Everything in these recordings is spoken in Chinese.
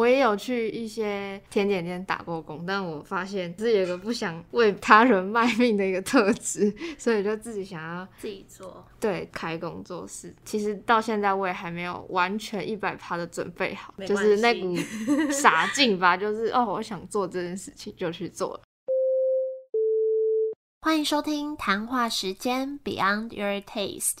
我也有去一些甜点店打过工，但我发现自己有一个不想为他人卖命的一个特质，所以就自己想要自己做。对开工作室。其实到现在我也还没有完全一百趴的准备好，就是那股 傻劲吧，就是哦，我想做这件事情就去做了。欢迎收听谈话时间 Beyond Your Taste。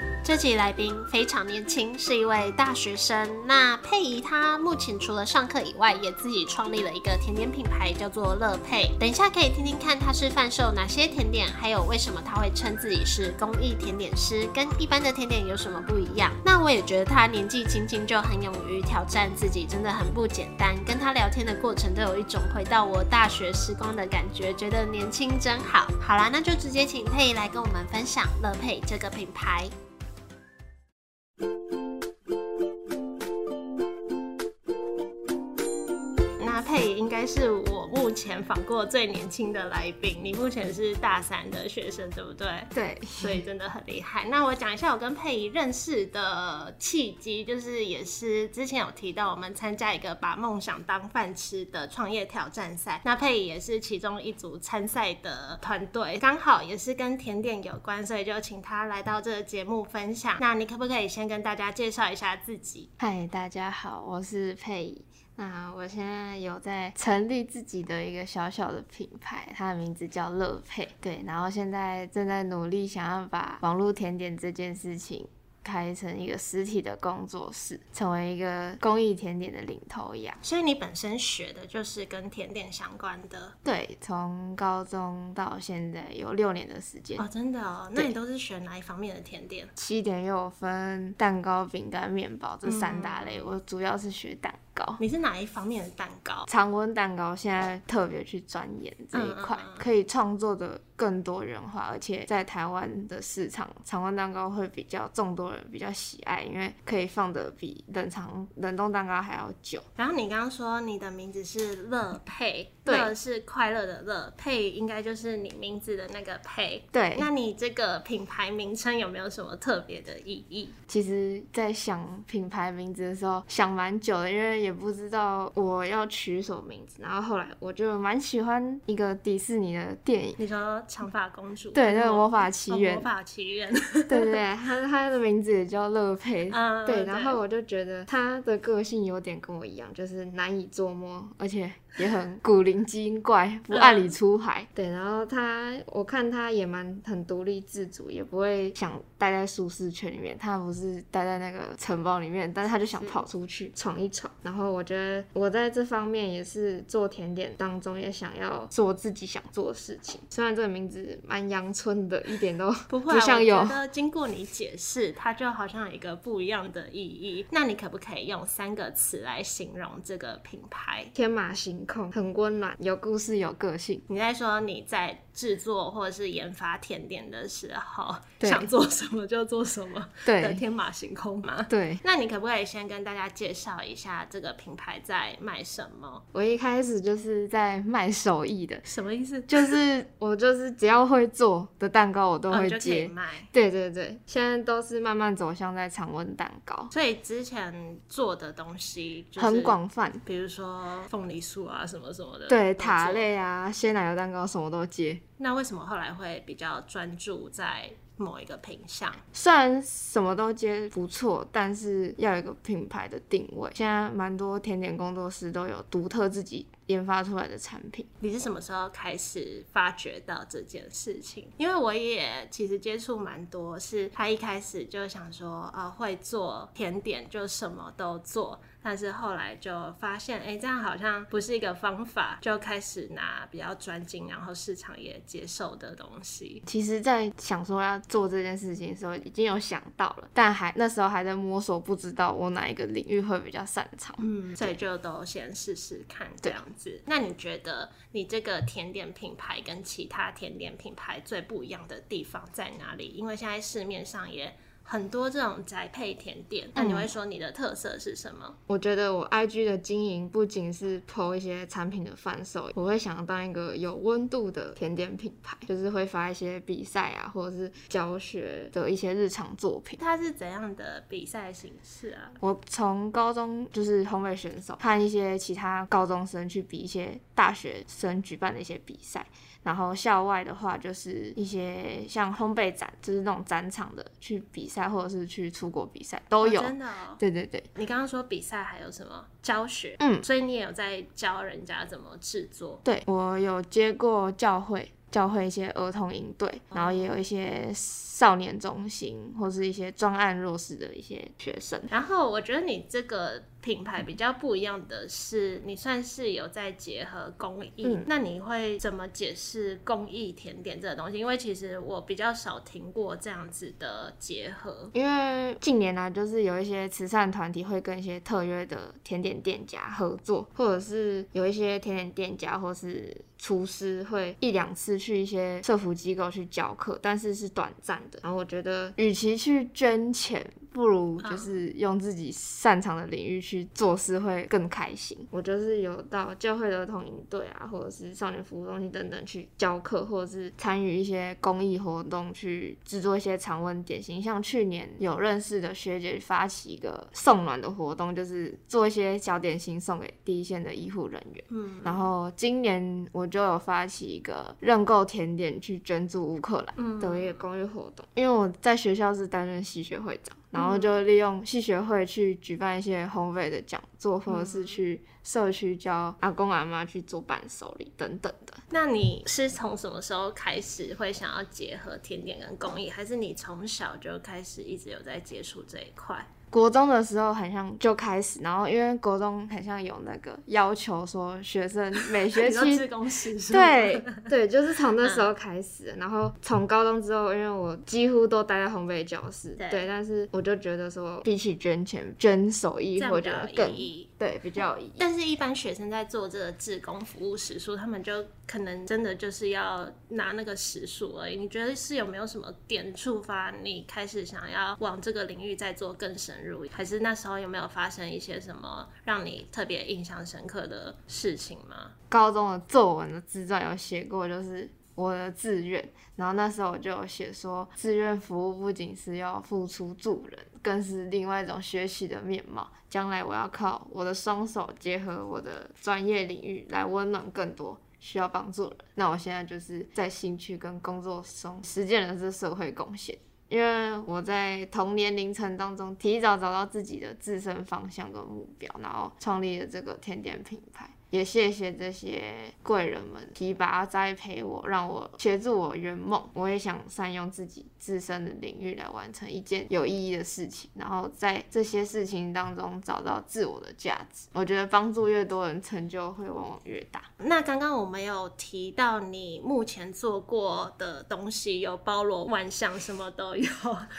这集来宾非常年轻，是一位大学生。那佩仪她目前除了上课以外，也自己创立了一个甜点品牌，叫做乐佩。等一下可以听听看她是贩售哪些甜点，还有为什么她会称自己是公益甜点师，跟一般的甜点有什么不一样。那我也觉得她年纪轻轻就很勇于挑战自己，真的很不简单。跟她聊天的过程都有一种回到我大学时光的感觉，觉得年轻真好。好啦，那就直接请佩仪来跟我们分享乐佩这个品牌。Thank you. 应该是我目前访过最年轻的来宾，你目前是大三的学生，对不对？对，所以真的很厉害。那我讲一下我跟佩仪认识的契机，就是也是之前有提到我们参加一个把梦想当饭吃的创业挑战赛，那佩仪也是其中一组参赛的团队，刚好也是跟甜点有关，所以就请他来到这个节目分享。那你可不可以先跟大家介绍一下自己？嗨，大家好，我是佩仪。那我现在有在成立自己的一个小小的品牌，它的名字叫乐佩。对，然后现在正在努力想要把网络甜点这件事情开成一个实体的工作室，成为一个公益甜点的领头羊。所以你本身学的就是跟甜点相关的对，从高中到现在有六年的时间。哦，真的哦。那你都是学哪一方面的甜点？七点又有分蛋糕、饼干、面包这三大类，我主要是学蛋糕。你是哪一方面的蛋糕？常温蛋糕现在特别去钻研这一块，可以创作的更多元化，而且在台湾的市场，常温蛋糕会比较众多人比较喜爱，因为可以放的比冷藏冷冻蛋糕还要久。然后你刚刚说你的名字是乐佩，对乐是快乐的乐，佩应该就是你名字的那个佩。对，那你这个品牌名称有没有什么特别的意义？其实，在想品牌名字的时候，想蛮久的，因为也不知道我要取什么名字。然后后来我就蛮喜欢一个迪士尼的电影，你说长发公主？对，那个魔法奇缘。哦魔法奇缘。对对对，他他的名字也叫乐佩。嗯对，然后我就觉得他的个性有点跟我一样，就是难以捉摸，而且也很 古灵精怪，不按理出牌。对，然后他，我看他也蛮很独立自主，也不会想待在舒适圈里面。他不是待在那个城堡里面，但是他就想跑出去闯一闯。然后我觉得我在这方面也是做甜点当中也想要做自己想做的事情。虽然这个名字蛮阳春的，一点都不会啊，像有我觉得经过你解释，它就好像有一个不一样的意义。那你可不可以用三个词来形容这个品牌？天马行空，很温暖，有故事，有个性。你在说你在制作或者是研发甜点的时候，想做什么就做什么 的对天马行空吗？对，那你可不可以先跟大家介绍一下这个品牌在卖什么？我一开始就是在卖手艺的，什么意思？就是我就是只要会做的蛋糕，我都会接。卖。对对对，现在都是慢慢走向在常温蛋糕，所以之前做的东西就是很，广泛。比如说凤梨酥啊什么什么的，对，塔。类啊，鲜奶油蛋糕什么都接。那为什么后来会比较专注在某一个品相？虽然什么都接不错，但是要有一个品牌的定位。现在蛮多甜点工作室都有独特自己研发出来的产品。你是什么时候开始发觉到这件事情？因为我也其实接触蛮多，是他一开始就想说，呃，会做甜点就什么都做，但是后来就发现，哎、这样好像不是一个方法，就开始拿比较专精，然后市场也接受的东西。其实，在想说要做这件事情的时候，已经有想到了，但还那时候还在摸索，不知道我哪一个领域会比较擅长。嗯，所以就都先试试看这样子。那你觉得你这个甜点品牌跟其他甜点品牌最不一样的地方在哪里？因为现在市面上也很多这种宅配甜点，那你会说你的特色是什么？我觉得我 IG 的经营不仅是 PO 一些产品的贩售，我会想当一个有温度的甜点品牌，就是会发一些比赛啊，或者是教学的一些日常作品。它是怎样的比赛形式啊？我从高中就是烘焙选手，看一些其他高中生去比一些大学生举办的一些比赛。然后校外的话，就是一些像烘焙展，就是那种展场的去比赛，或者是去出国比赛都有。真的？哦？对对对。你刚刚说比赛还有什么教学？嗯，所以你也有在教人家怎么制作？对，我有接过教会。教会一些儿童营队，然后也有一些少年中心，或是一些专案弱势的一些学生。然后我觉得你这个品牌比较不一样的是，你算是有在结合公益。那你会怎么解释公益甜点这个东西？因为其实我比较少听过这样子的结合。因为近年来就是有一些慈善团体会跟一些特约的甜点店家合作，或者是有一些甜点店家或是。厨师会一两次去一些社福机构去教课，但是是短暂的。然后我觉得，与其去捐钱。不如就是用自己擅长的领域去做事会更开心。我就是有到教会的儿童营队啊，或者是少年服务中心等等去教课，或者是参与一些公益活动，去制作一些常温点心。像去年有认识的学姐发起一个送暖的活动，就是做一些小点心送给第一线的医护人员。嗯，然后今年我就有发起一个认购甜点去捐助乌克兰的一个公益活动，因为我在学校是担任系学会长。然后就利用系学会去举办一些烘焙的讲座，或者是去社区教阿公阿妈去做伴手礼等等的。那你是从什么时候开始会想要结合甜点跟公益，还是你从小就开始一直有在接触这一块？国中的时候，很像就开始，然后因为国中很像有那个要求，说学生每学 期对对，就是从那时候开始，然后从高中之后，因为我几乎都待在烘焙教室，对，但是我就觉得说，比起捐钱，捐手艺或者更对比较有意义。但是，一般学生在做这个志工服务时数，他们就可能真的就是要拿那个时数而已。你觉得是有没有什么点触发你开始想要往这个领域再做更深？还是那时候有没有发生一些什么让你特别印象深刻的事情吗？高中的作文的自传有写过，就是我的志愿，然后那时候我就有写说，志愿服务不仅是要付出助人，更是另外一种学习的面貌。将来我要靠我的双手结合我的专业领域，来温暖更多需要帮助的人。那我现在就是在兴趣跟工作中实践了这社会贡献。因为我在同年龄层当中提早找到自己的自身方向跟目标，然后创立了这个甜点品牌。也谢谢这些贵人们提拔栽培我，让我协助我圆梦。我也想善用自己自身的领域来完成一件有意义的事情，然后在这些事情当中找到自我的价值。我觉得帮助越多人，成就会往往越大。那刚刚我们有提到你目前做过的东西有包罗万象，什么都有。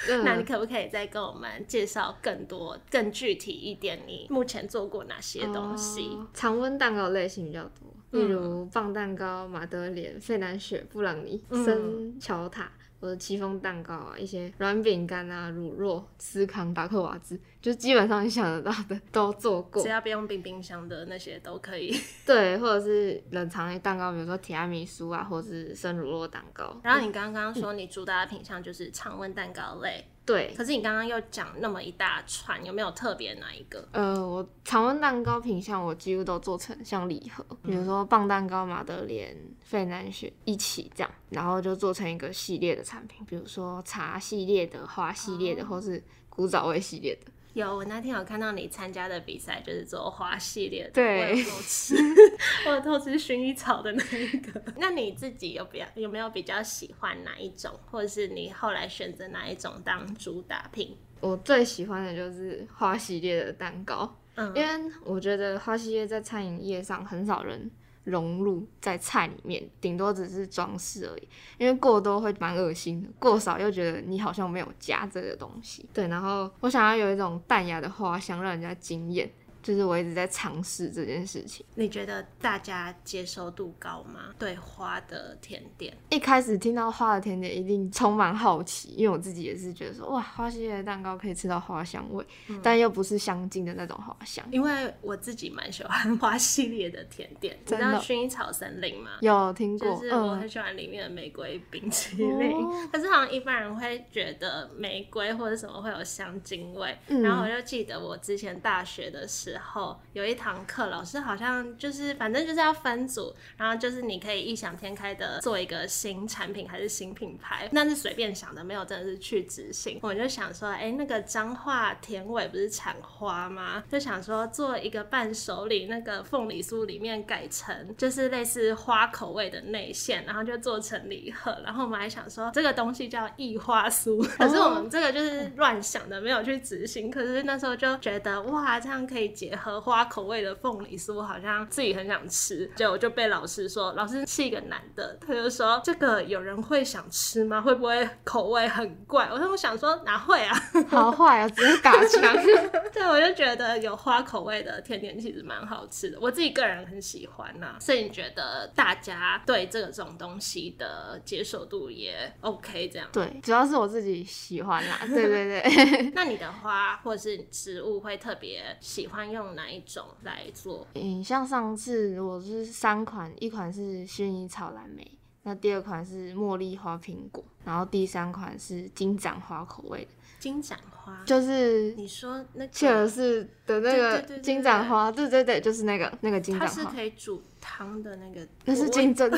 那你可不可以再跟我们介绍更多、更具体一点？你目前做过哪些东西？常温蛋糕。类型比较多，例如棒蛋糕、马德莲、费南雪、布朗尼、生巧塔，或者戚风蛋糕啊，一些软饼干啊、乳酪、司康、达克瓦兹，就基本上你想得到的都做过。只要不用冰冰箱的那些都可以。对，或者是冷藏的蛋糕，比如说提拉米苏啊，或者是生乳酪蛋糕。然后你刚刚说你主打的品相就是常温蛋糕类。对，可是你刚刚又讲那么一大串，有没有特别哪一个？呃，我常温蛋糕品相我几乎都做成像礼盒，比如说棒蛋糕、马德莲、费南雪一起这样，然后就做成一个系列的产品，比如说茶系列的、花系列的，或是古早味系列的。有，我那天有看到你参加的比赛，就是做花系列的。对，我有偷吃，我有偷吃薰衣草的那一个。那你自己有比较有没有比较喜欢哪一种，或者是你后来选择哪一种当主打品？我最喜欢的就是花系列的蛋糕，嗯，因为我觉得花系列在餐饮业上很少人。融入在菜里面，顶多只是装饰而已。因为过多会蛮恶心的，过少又觉得你好像没有加这个东西。对，然后我想要有一种淡雅的花香，让人家惊艳。就是我一直在尝试这件事情。你觉得大家接受度高吗？对花的甜点，一开始听到花的甜点，一定充满好奇，因为我自己也是觉得说，哇，花系列的蛋糕可以吃到花香味，但又不是香精的那种花香。因为我自己蛮喜欢 花系列的甜点，你知道薰衣草森林吗？有听过，就是我嗯很，喜欢里面的玫瑰冰淇淋，哦可是好像一般人会觉得玫瑰或者什么会有香精味。嗯然后我就记得我之前大学的时候有一堂课，老师好像就是反正就是要分组，然后就是你可以异想天开的做一个新产品还是新品牌，那是随便想的，没有真的是去执行。我就想说，哎、那个彰化田 尾不是产花吗？就想说做一个伴手礼，那个凤梨酥里面改成就是类似花口味的内馅，然后就做成礼盒。然后我们还想说这个东西叫异花酥，可是我们这个就是乱想的，没有去执行。可是那时候就觉得哇，这样可以结合花口味的凤梨酥，好像自己很想吃。结果就被老师说，老师是一个男的，他就说这个有人会想吃吗？会不会口味很怪？我说我想说哪会啊？好坏啊，只是打枪。对，我就觉得有花口味的甜点其实蛮好吃的，我自己个人很喜欢呐、所以你觉得大家对这种东西的接受度也 OK 这样？对，主要是我自己喜欢啦。对对对，那你的花或是植物会特别喜欢用哪一种来做？嗯，像上次我是三款，一款是薰衣草蓝莓，那第二款是茉莉花苹果，然后第三款是金盏花口味的，金盏花，就是你说那切尔个氏的那个金盏花，对对对，就是那个那个金它是盏花，可以煮汤的那个 那是金针，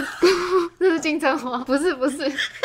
那是金针花，不是不是，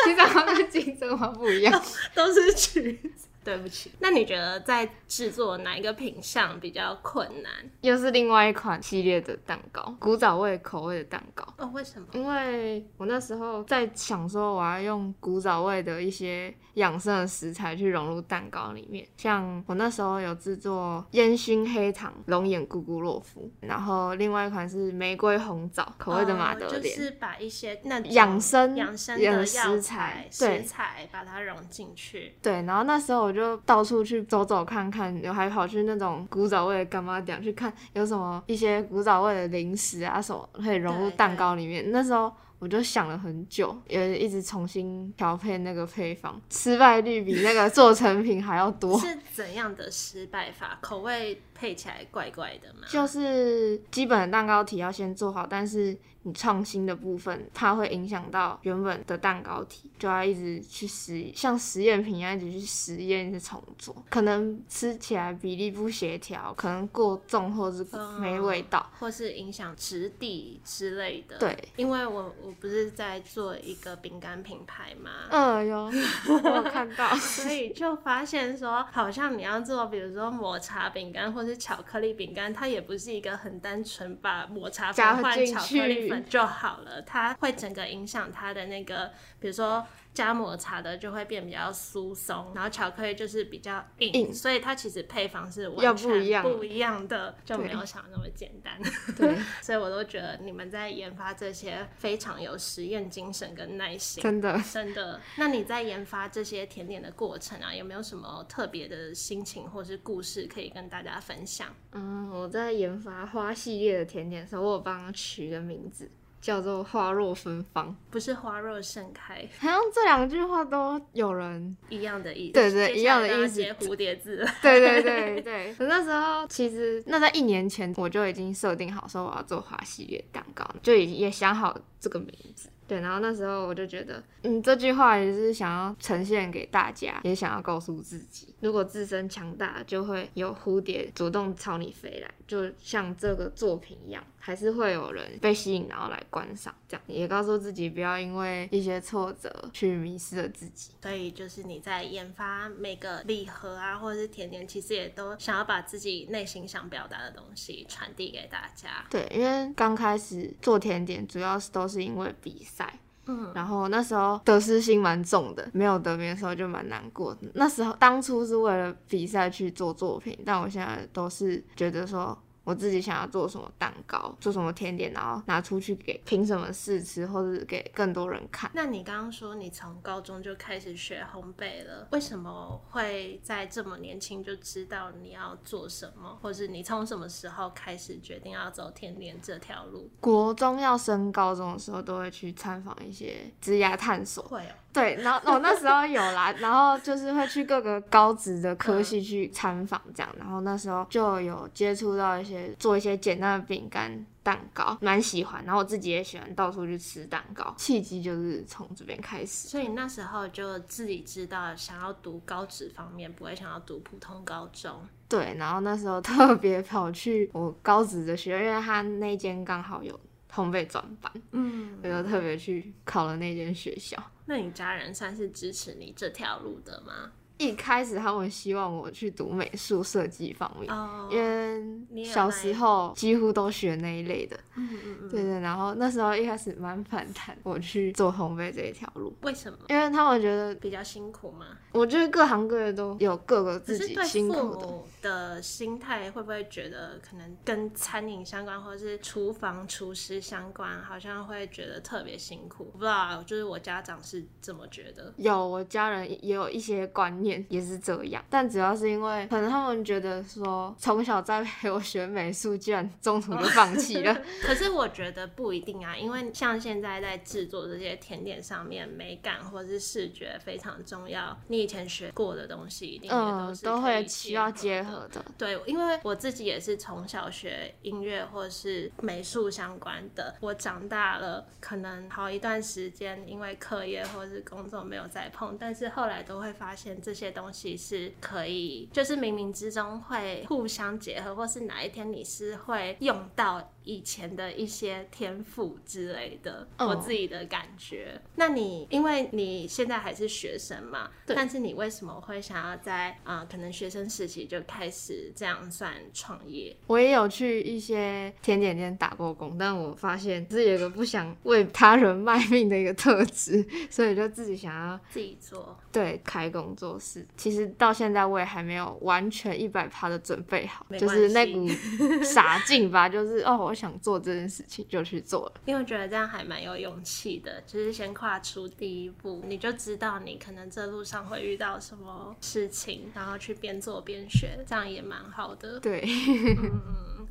金盏花跟金针花不一样。都是橘子。对不起，那你觉得在制作哪一个品相比较困难？又是另外一款系列的蛋糕，古早味口味的蛋糕。哦，为什么？因为我那时候在想说，我要用古早味的一些养生的食材去融入蛋糕里面。像我那时候有制作烟熏黑糖龙眼咕咕洛夫，然后另外一款是玫瑰红枣口味的马德哦，就莲。是把一些那养生养生的食材食材把它融进去。对，然后那时候我就到处去走走看看，我还跑去那种古早味的干妈店去看有什么一些古早味的零食啊什么可以融入蛋糕里面。那时候我就想了很久，也一直重新调配那个配方，失败率比那个做成品还要多。是怎样的失败法？口味配起来怪怪的吗？就是基本的蛋糕体要先做好，但是你创新的部分，它会影响到原本的蛋糕体，就要一直去实像实验品一样一直去实验，一直重做，可能吃起来比例不协调，可能过重或是没味道。或是影响质地之类的。对，因为我我不是在做一个饼干品牌嘛，嗯，有 我有看到，所以就发现说，好像你要做，比如说抹茶饼干或是巧克力饼干，它也不是一个很单纯把抹茶加粉换进巧克力就好了，它会整个影响它的那个，比如说。加抹茶的就会变比较疏松，然后巧克力就是比较硬，硬所以它其实配方是要完不一样全不一样的，就没有想那么简单。对，所以我都觉得你们在研发这些非常有实验精神跟耐心。真的。真的，那你在研发这些甜点的过程啊，有没有什么特别的心情或是故事可以跟大家分享？嗯，我在研发花系列的甜点的时候，我有帮它取个名字，叫做花若芬芳。不是花若盛开好像这两句话都有人一样的意思，对对一样的意思蝴蝶字。对对对对，我 那时候其实那在一年前我就已经设定好说我要做花系列蛋糕，就也也想好这个名字。对，然后那时候我就觉得，嗯，这句话也是想要呈现给大家，也想要告诉自己，如果自身强大，就会有蝴蝶主动朝你飞来，就像这个作品一样，还是会有人被吸引，然后来观赏。这样也告诉自己，不要因为一些挫折去迷失了自己。所以就是你在研发每个礼盒啊，或者是甜点，其实也都想要把自己内心想表达的东西传递给大家。对，因为刚开始做甜点，主要是都是因为比赛。嗯，然后那时候得失心蛮重的，没有得名的时候就蛮难过的。那时候当初是为了比赛去做作品，但我现在都是觉得说，我我自己想要做什么蛋糕，做什么甜点，然后拿出去给凭什么试吃，或者给更多人看。那你刚刚说你从高中就开始学烘焙了，为什么会在这么年轻就知道你要做什么，或是你从什么时候开始决定要走甜点这条路？国中要升高中的时候，都会去参访一些职涯探索。会哦，对，然后我、那时候有啦，然后就是会去各个高职的科系去参访，这样，然后那时候就有接触到一些做一些简单的饼干、蛋糕，蛮喜欢，然后我自己也喜欢到处去吃蛋糕，契机就是从这边开始。所以那时候就自己知道想要读高职方面，不会想要读普通高中。对，然后那时候特别跑去我高职的学校，因为他那间刚好有烘焙专班，嗯，我就特别去考了那间学校。那你家人算是支持你这条路的吗？一开始他们希望我去读美术设计方面，哦因为小时候几乎都学那一类的，嗯嗯嗯，对对。然后那时候一开始蛮反弹我去做烘焙这一条路，为什么？因为他们觉得，比较辛苦嘛？我觉得各行各业都有各个自己辛苦的。母的心态会不会觉得可能跟餐饮相关，或者是厨房厨师相关，好像会觉得特别辛苦？不知道啊，就是我家长是这么觉得。有我家人也有一些观念也是这样，但主要是因为可能他们觉得说从小在陪我学美术，居然中途就放弃了。可是我觉得不一定啊，因为像现在在制作这些甜点上面，美感或者是视觉非常重要。你以前学过的东西，一定也嗯都，是都会需要结合结合的。对，因为我自己也是从小学音乐或是美术相关的，我长大了可能好一段时间，因为课业或是工作没有再碰，但是后来都会发现这些东西是可以，就是冥冥之中会互相结合，或是哪一天你是会用到以前的一些天赋之类的，嗯我自己的感觉。那你因为你现在还是学生嘛，但是你为什么会想要在啊、呃可能学生时期就开始这样算创业？我也有去一些甜点店打过工，但我发现是有个不想为他人卖命的一个特质，所以就自己想要自己做，对开工作室。其实到现在我也还没有完全一百趴的准备好，就是那股 傻劲吧，就是哦，我想做这件事情就去做了。因为我觉得这样还蛮有勇气的，就是先跨出第一步，你就知道你可能这路上会遇到什么事情，然后去边做边学，这样也蛮好的。对，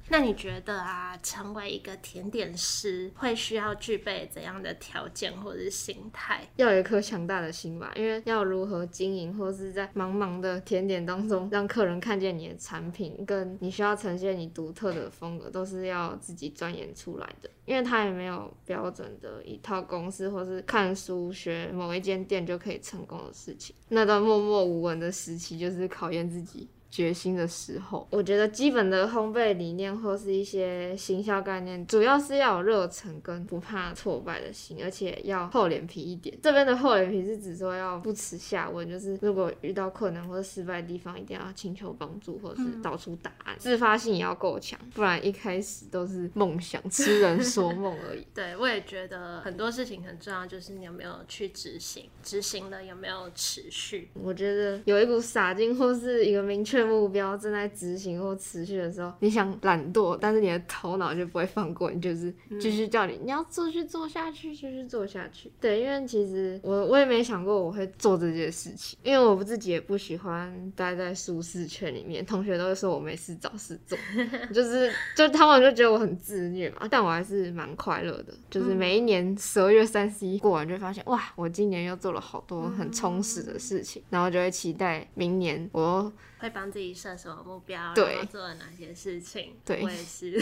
那你觉得啊，成为一个甜点师会需要具备怎样的条件或者是心态？要有一颗强大的心吧，因为要如何经营，或是在茫茫的甜点当中让客人看见你的产品，跟你需要呈现你独特的风格，都是要自己钻研出来的。因为他也没有标准的一套公式，或是看书学某一间店就可以成功的事情。那段默默无闻的时期，就是考验自己决心的时候。我觉得基本的烘焙理念或是一些行销概念，主要是要有热忱跟不怕挫败的心，而且要厚脸皮一点。这边的厚脸皮是指说要不耻下问，就是如果遇到困难或者失败的地方，一定要请求帮助或者是找出答案。自发性也要够强，不然一开始都是梦想，痴人说梦而已。对，我也觉得很多事情很重要，就是你有没有去执行，执行了有没有持续。我觉得有一股傻劲或是一个明确目标正在执行或持续的时候，你想懒惰，但是你的头脑就不会放过你，就是继续叫你、你要继续做下去，继续做下去。对，因为其实我我也没想过我会做这件事情，因为我自己也不喜欢待在舒适圈里面，同学都会说我没事找事做，就是就他们就觉得我很自虐嘛，但我还是蛮快乐的，就是每一年十二月三十一过完就发现哇，我今年又做了好多很充实的事情，然后就会期待明年我又会帮自己设什么目标，对然后做了哪些事情。对我也是，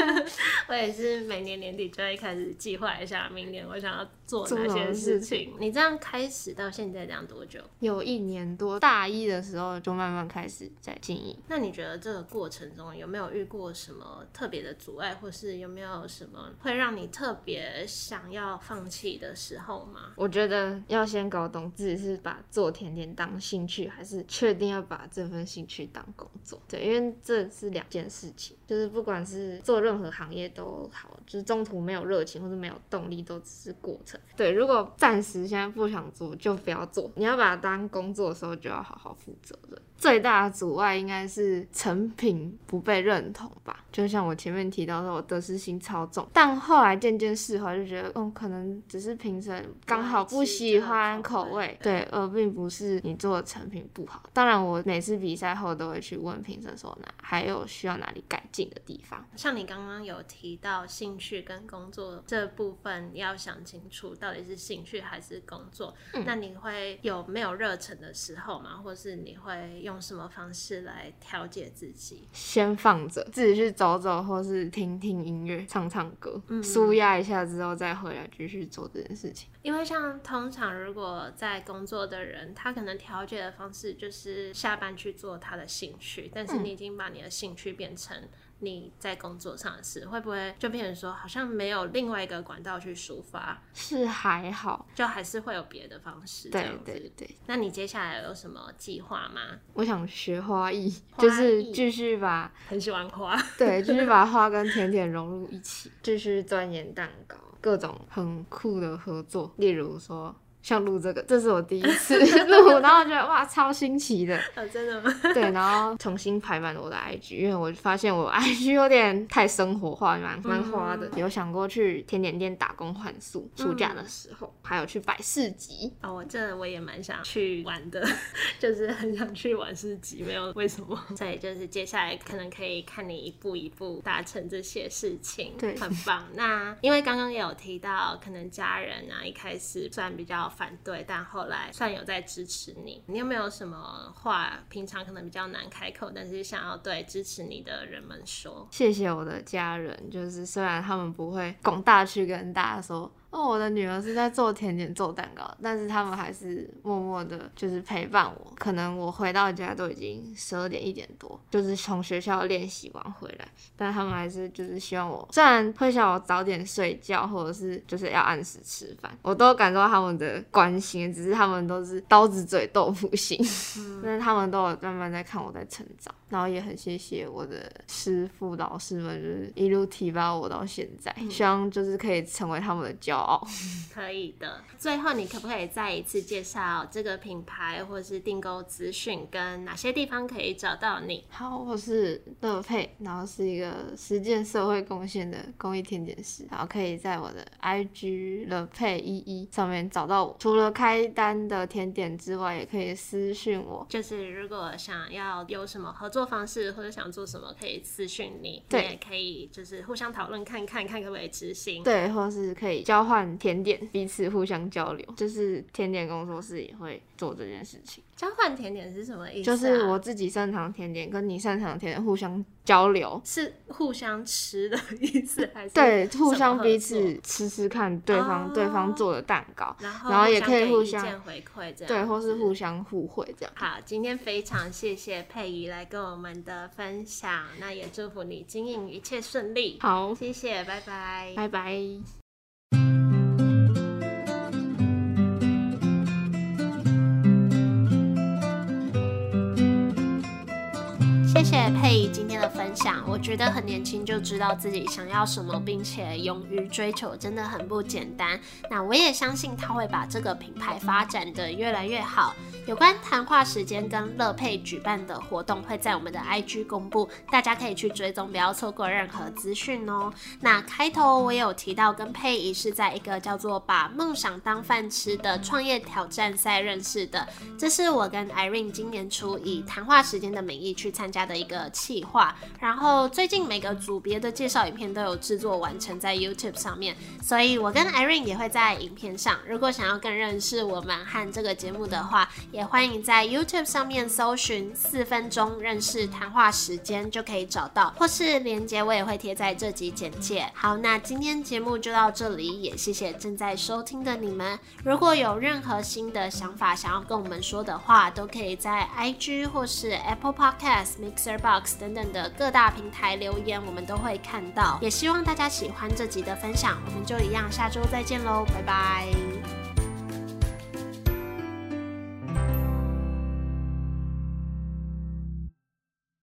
我也是每年年底就会开始计划一下，明年我想要做哪些事事情。你这样开始到现在这样多久？有一年多，大一的时候就慢慢开始在经营。那你觉得这个过程中有没有遇过什么特别的阻碍，或是有没有什么会让你特别想要放弃的时候吗？我觉得要先搞懂自己是把做甜点当兴趣，还是确定要把这份兴去当工作。对，因为这是两件事情，就是不管是做任何行业都好，就是中途没有热情或者没有动力，都只是过程。对，如果暂时现在不想做，就不要做。你要把它当工作的时候，就要好好负责任。最大的阻碍应该是成品不被认同吧，就像我前面提到的，我得失心超重，但后来渐渐释怀，就觉得，嗯，可能只是评审刚好不喜欢口味，对，而并不是你做的成品不好。当然，我每次比赛后都会去问评审说，哪还有需要哪里改进的地方。像你刚刚有提到兴趣跟工作这部分，要想清楚到底是兴趣还是工作。那你会有没有热忱的时候嘛？或是你会用？用什么方式来调节自己？先放着，自己去走走，或是听听音乐、唱唱歌，舒压一下之后再回来继续做这件事情。因为像通常如果在工作的人，他可能调节的方式就是下班去做他的兴趣，但是你已经把你的兴趣变成。你在工作上的事会不会就变成说好像没有另外一个管道去抒发？是还好，就还是会有别的方式。对对对。那你接下来有什么计划吗？我想学花艺，就是继续把 很喜欢花，对，继续把花跟甜点融入一起，继续钻研蛋糕，各种很酷的合作，例如说。像录这个，这是我第一次 录，然后觉得哇，超新奇的。啊，真的吗？对，然后重新排满了我的 IG，因为我发现我 IG 有点太生活化，蛮蛮花的。有想过去甜点店打工换宿，暑假的时候，还有去摆市集。哦，我真的我也蛮想去玩的，就是很想去玩市集，没有为什么。所以就是接下来可能可以看你一步一步达成这些事情，对，很棒。那因为刚刚也有提到，可能家人啊一开始虽然比较。反对，但后来算有在支持你。你有没有什么话，平常可能比较难开口，但是想要对支持你的人们说？谢谢我的家人，就是虽然他们不会广大去跟大家说。哦，我的女儿是在做甜点、做蛋糕，但是他们还是默默的，就是陪伴我。可能我回到家都已经十二点一点多，就是从学校练习完回来，但他们还是就是希望我，虽然会想我早点睡觉，或者是就是要按时吃饭，我都感受到他们的关心，只是他们都是刀子嘴豆腐心，但是他们都有慢慢在看我在成长，然后也很谢谢我的师傅老师们，就是一路提拔我到现在，希望就是可以成为他们的骄。傲，可以的。最后，你可不可以再一次介绍这个品牌或者是订购资讯，跟哪些地方可以找到你？好，我是乐佩，然后是一个实践社会贡献的公益甜点师，然后可以在我的 IG 乐佩一一上面找到我。除了开单的甜点之外，也可以私讯我。就是如果想要有什么合作方式，或者想做什么，可以私讯你。对，也可以就是互相讨论看看，看可不可以执行。对，或是可以交。换甜点，彼此互相交流，就是甜点工作室也会做这件事情。交换甜点是什么意思？就是我自己擅长甜点，跟你擅长甜点互相交流，是互相吃的意思还是？对，互相彼此吃吃看对方对方做的蛋糕，然后也可以互相回馈这样，对，或是互相互惠这样。好，今天非常谢谢佩仪来跟我们的分享，那也祝福你经营一切顺利。好，谢谢，拜拜，拜拜。分享，我觉得很年轻就知道自己想要什么，并且勇于追求，真的很不简单。那我也相信他会把这个品牌发展的越来越好。有关谈话时间跟乐佩举办的活动会在我们的 IG 公布，大家可以去追踪，不要错过任何资讯哦。那开头我有提到跟佩仪是在一个叫做“把梦想当饭吃”的创业挑战赛认识的，这是我跟 Irene 今年初以谈话时间的名义去参加。的一个企划，然后最近每个组别的介绍影片都有制作完成在 YouTube 上面，所以我跟 Irene 也会在影片上。如果想要更认识我们和这个节目的话，也也欢迎在 YouTube 上面搜寻“四分钟认识谈话时间”就可以找到，或是连接我也会贴在这集简介。好，那今天节目就到这里，也谢谢正在收听的你们。如果有任何新的想法想要跟我们说的话，都可以在 IG 或是 Apple Podcast Mixer。Box 等等的各大平台留言，我们都会看到。也希望大家喜欢这集的分享，我们就一样，下周再见喽，拜拜。